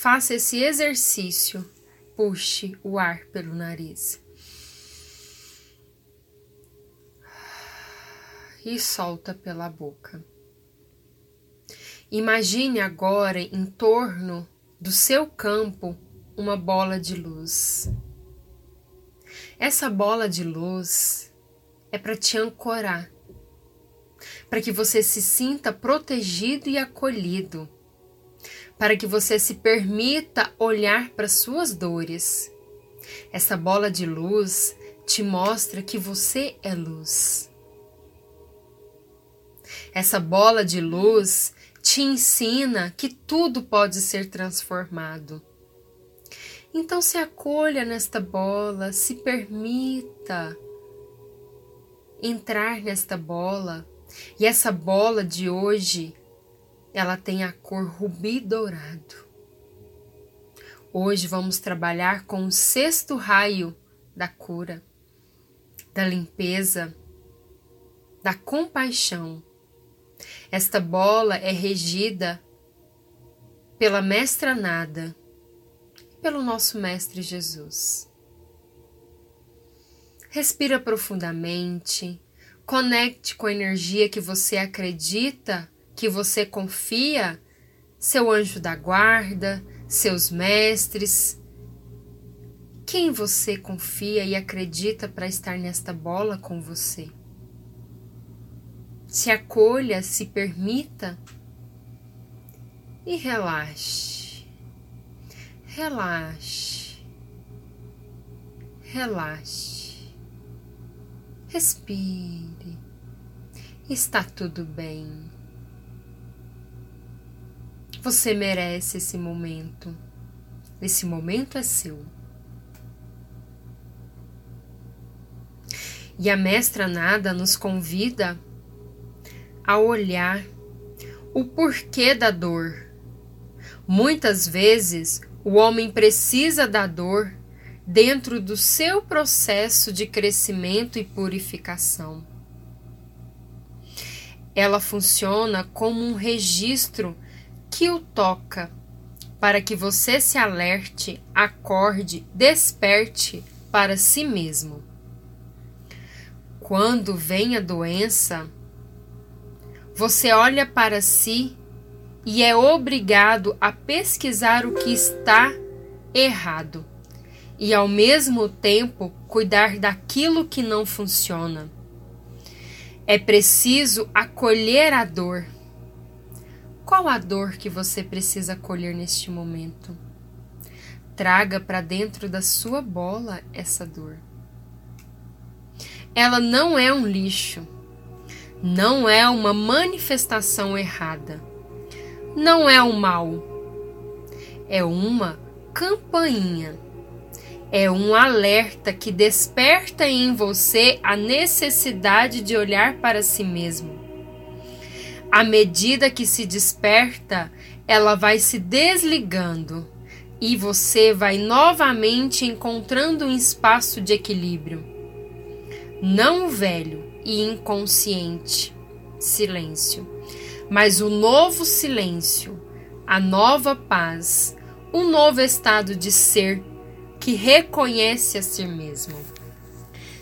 faça esse exercício. Puxe o ar pelo nariz. E solta pela boca. Imagine agora em torno do seu campo uma bola de luz. Essa bola de luz é para te ancorar, para que você se sinta protegido e acolhido, para que você se permita olhar para suas dores. Essa bola de luz te mostra que você é luz. Essa bola de luz te ensina que tudo pode ser transformado então se acolha nesta bola, se permita entrar nesta bola. E essa bola de hoje, ela tem a cor rubi dourado. Hoje vamos trabalhar com o sexto raio da cura, da limpeza, da compaixão. Esta bola é regida pela mestra nada pelo nosso Mestre Jesus. Respira profundamente, conecte com a energia que você acredita, que você confia, seu anjo da guarda, seus mestres. Quem você confia e acredita para estar nesta bola com você? Se acolha, se permita e relaxe. Relaxe. Relaxe. Respire. Está tudo bem. Você merece esse momento. Esse momento é seu. E a mestra nada nos convida a olhar o porquê da dor. Muitas vezes o homem precisa da dor dentro do seu processo de crescimento e purificação. Ela funciona como um registro que o toca para que você se alerte, acorde, desperte para si mesmo. Quando vem a doença, você olha para si e é obrigado a pesquisar o que está errado e, ao mesmo tempo, cuidar daquilo que não funciona. É preciso acolher a dor. Qual a dor que você precisa acolher neste momento? Traga para dentro da sua bola essa dor. Ela não é um lixo, não é uma manifestação errada não é um mal, é uma campainha. É um alerta que desperta em você a necessidade de olhar para si mesmo. À medida que se desperta, ela vai se desligando e você vai novamente encontrando um espaço de equilíbrio. Não velho e inconsciente. Silêncio mas o novo silêncio, a nova paz, um novo estado de ser que reconhece a si mesmo.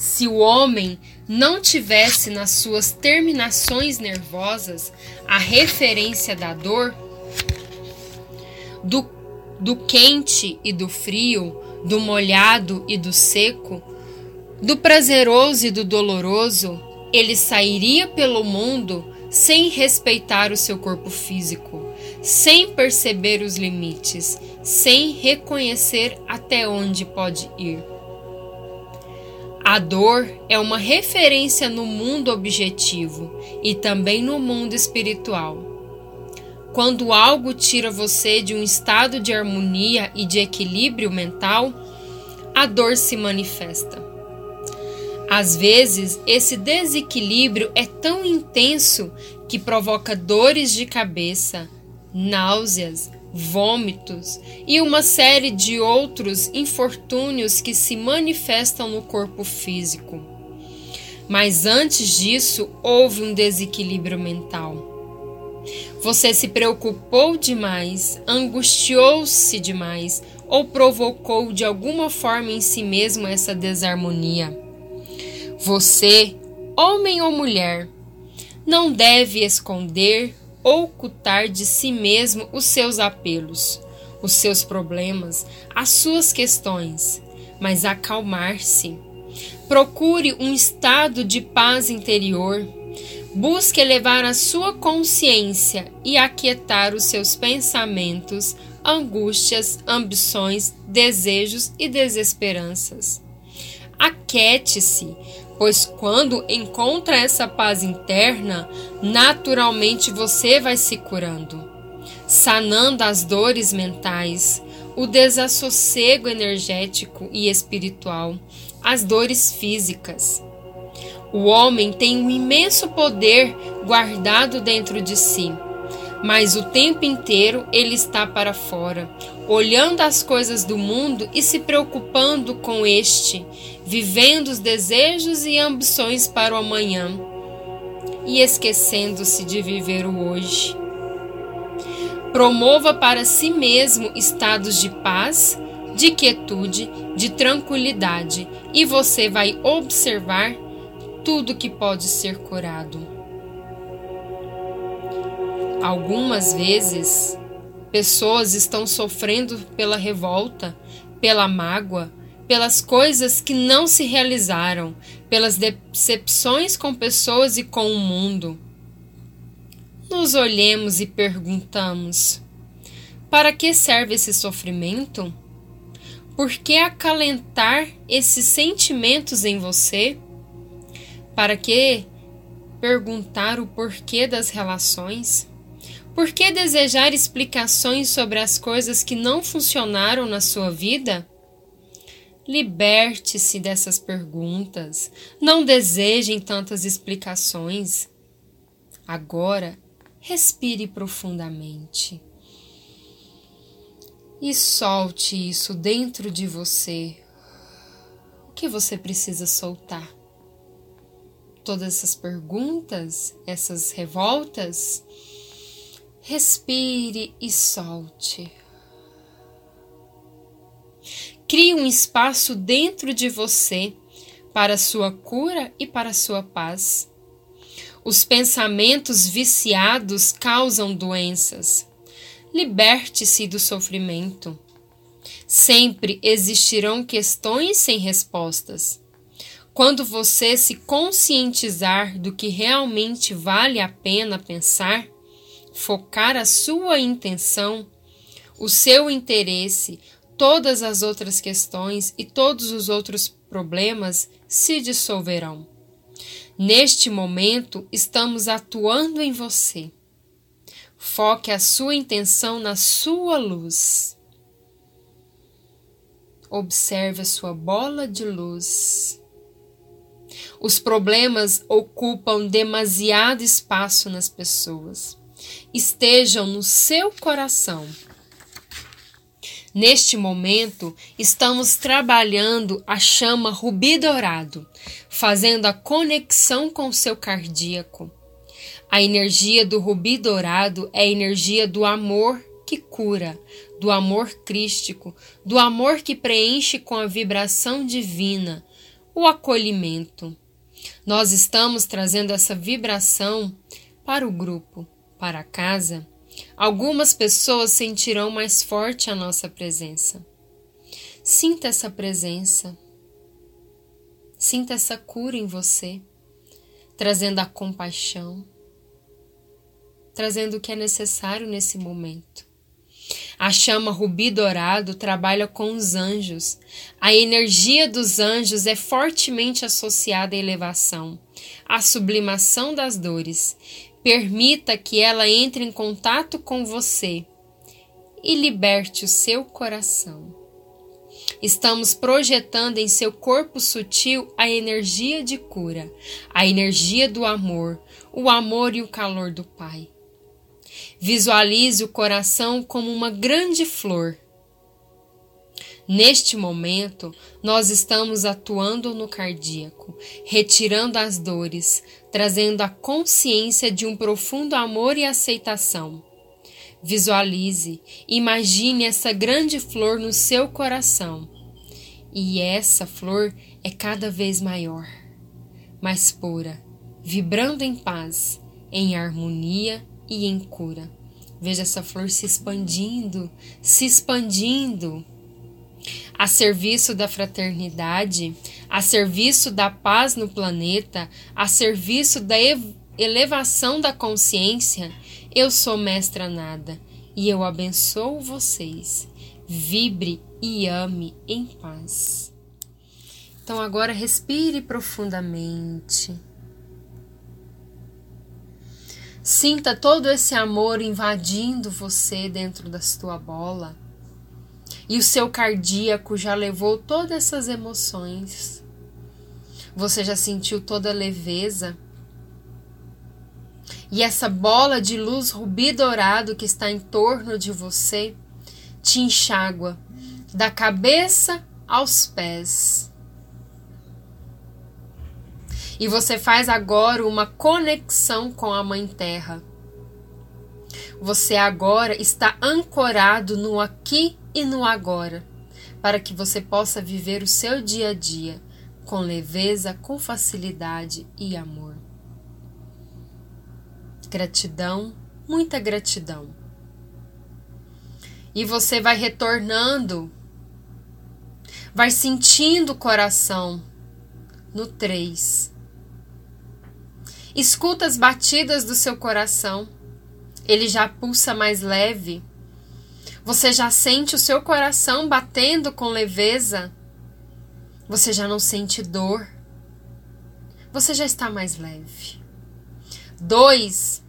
Se o homem não tivesse nas suas terminações nervosas a referência da dor, do, do quente e do frio, do molhado e do seco, do prazeroso e do doloroso, ele sairia pelo mundo sem respeitar o seu corpo físico, sem perceber os limites, sem reconhecer até onde pode ir. A dor é uma referência no mundo objetivo e também no mundo espiritual. Quando algo tira você de um estado de harmonia e de equilíbrio mental, a dor se manifesta. Às vezes, esse desequilíbrio é tão intenso que provoca dores de cabeça, náuseas, vômitos e uma série de outros infortúnios que se manifestam no corpo físico. Mas antes disso, houve um desequilíbrio mental. Você se preocupou demais, angustiou-se demais ou provocou de alguma forma em si mesmo essa desarmonia. Você, homem ou mulher, não deve esconder ocultar de si mesmo os seus apelos, os seus problemas, as suas questões, mas acalmar-se. Procure um estado de paz interior. Busque elevar a sua consciência e aquietar os seus pensamentos, angústias, ambições, desejos e desesperanças. Aquete-se, pois quando encontra essa paz interna, naturalmente você vai se curando, sanando as dores mentais, o desassossego energético e espiritual, as dores físicas. O homem tem um imenso poder guardado dentro de si, mas o tempo inteiro ele está para fora, olhando as coisas do mundo e se preocupando com este, vivendo os desejos e ambições para o amanhã e esquecendo-se de viver o hoje. Promova para si mesmo estados de paz, de quietude, de tranquilidade, e você vai observar tudo que pode ser curado. Algumas vezes, pessoas estão sofrendo pela revolta, pela mágoa, pelas coisas que não se realizaram, pelas decepções com pessoas e com o mundo. Nos olhemos e perguntamos: para que serve esse sofrimento? Por que acalentar esses sentimentos em você? Para que perguntar o porquê das relações? Por que desejar explicações sobre as coisas que não funcionaram na sua vida? Liberte-se dessas perguntas. Não desejem tantas explicações. Agora, respire profundamente e solte isso dentro de você. O que você precisa soltar? Todas essas perguntas, essas revoltas? Respire e solte. Crie um espaço dentro de você para sua cura e para sua paz. Os pensamentos viciados causam doenças. Liberte-se do sofrimento. Sempre existirão questões sem respostas. Quando você se conscientizar do que realmente vale a pena pensar, focar a sua intenção, o seu interesse, todas as outras questões e todos os outros problemas se dissolverão. Neste momento, estamos atuando em você. Foque a sua intenção na sua luz. Observe a sua bola de luz. Os problemas ocupam demasiado espaço nas pessoas. Estejam no seu coração Neste momento, estamos trabalhando a chama rubi dourado, fazendo a conexão com o seu cardíaco. A energia do rubi dourado é a energia do amor que cura, do amor crístico, do amor que preenche com a vibração divina, o acolhimento. Nós estamos trazendo essa vibração para o grupo, para a casa Algumas pessoas sentirão mais forte a nossa presença. Sinta essa presença. Sinta essa cura em você, trazendo a compaixão, trazendo o que é necessário nesse momento. A chama rubi dourado trabalha com os anjos. A energia dos anjos é fortemente associada à elevação, à sublimação das dores, Permita que ela entre em contato com você e liberte o seu coração. Estamos projetando em seu corpo sutil a energia de cura, a energia do amor, o amor e o calor do Pai. Visualize o coração como uma grande flor. Neste momento, nós estamos atuando no cardíaco, retirando as dores, trazendo a consciência de um profundo amor e aceitação. Visualize, imagine essa grande flor no seu coração. E essa flor é cada vez maior, mais pura, vibrando em paz, em harmonia e em cura. Veja essa flor se expandindo, se expandindo a serviço da fraternidade, a serviço da paz no planeta, a serviço da elevação da consciência, eu sou mestra nada e eu abençoo vocês. Vibre e ame em paz. Então agora respire profundamente. Sinta todo esse amor invadindo você dentro da sua bola e o seu cardíaco já levou todas essas emoções. Você já sentiu toda a leveza. E essa bola de luz rubi dourado que está em torno de você te enxágua da cabeça aos pés. E você faz agora uma conexão com a Mãe Terra. Você agora está ancorado no aqui e no agora, para que você possa viver o seu dia a dia com leveza, com facilidade e amor. Gratidão, muita gratidão. E você vai retornando, vai sentindo o coração no 3. Escuta as batidas do seu coração, ele já pulsa mais leve você já sente o seu coração batendo com leveza? Você já não sente dor? Você já está mais leve. Dois,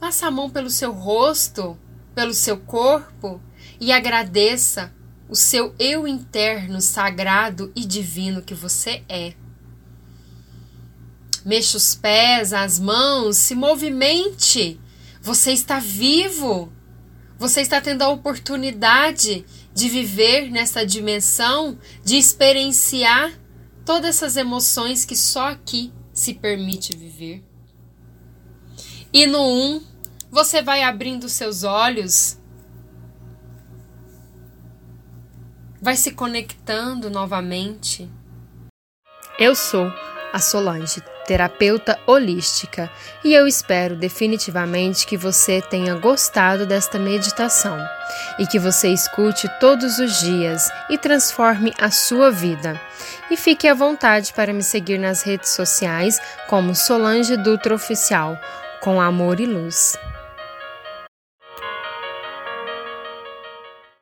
passa a mão pelo seu rosto, pelo seu corpo e agradeça o seu eu interno sagrado e divino que você é. Mexa os pés, as mãos, se movimente. Você está vivo. Você está tendo a oportunidade de viver nessa dimensão, de experienciar todas essas emoções que só aqui se permite viver. E no 1, um, você vai abrindo seus olhos, vai se conectando novamente. Eu sou a Solange terapeuta holística, e eu espero definitivamente que você tenha gostado desta meditação e que você escute todos os dias e transforme a sua vida. E fique à vontade para me seguir nas redes sociais como Solange Dutra Oficial, com amor e luz.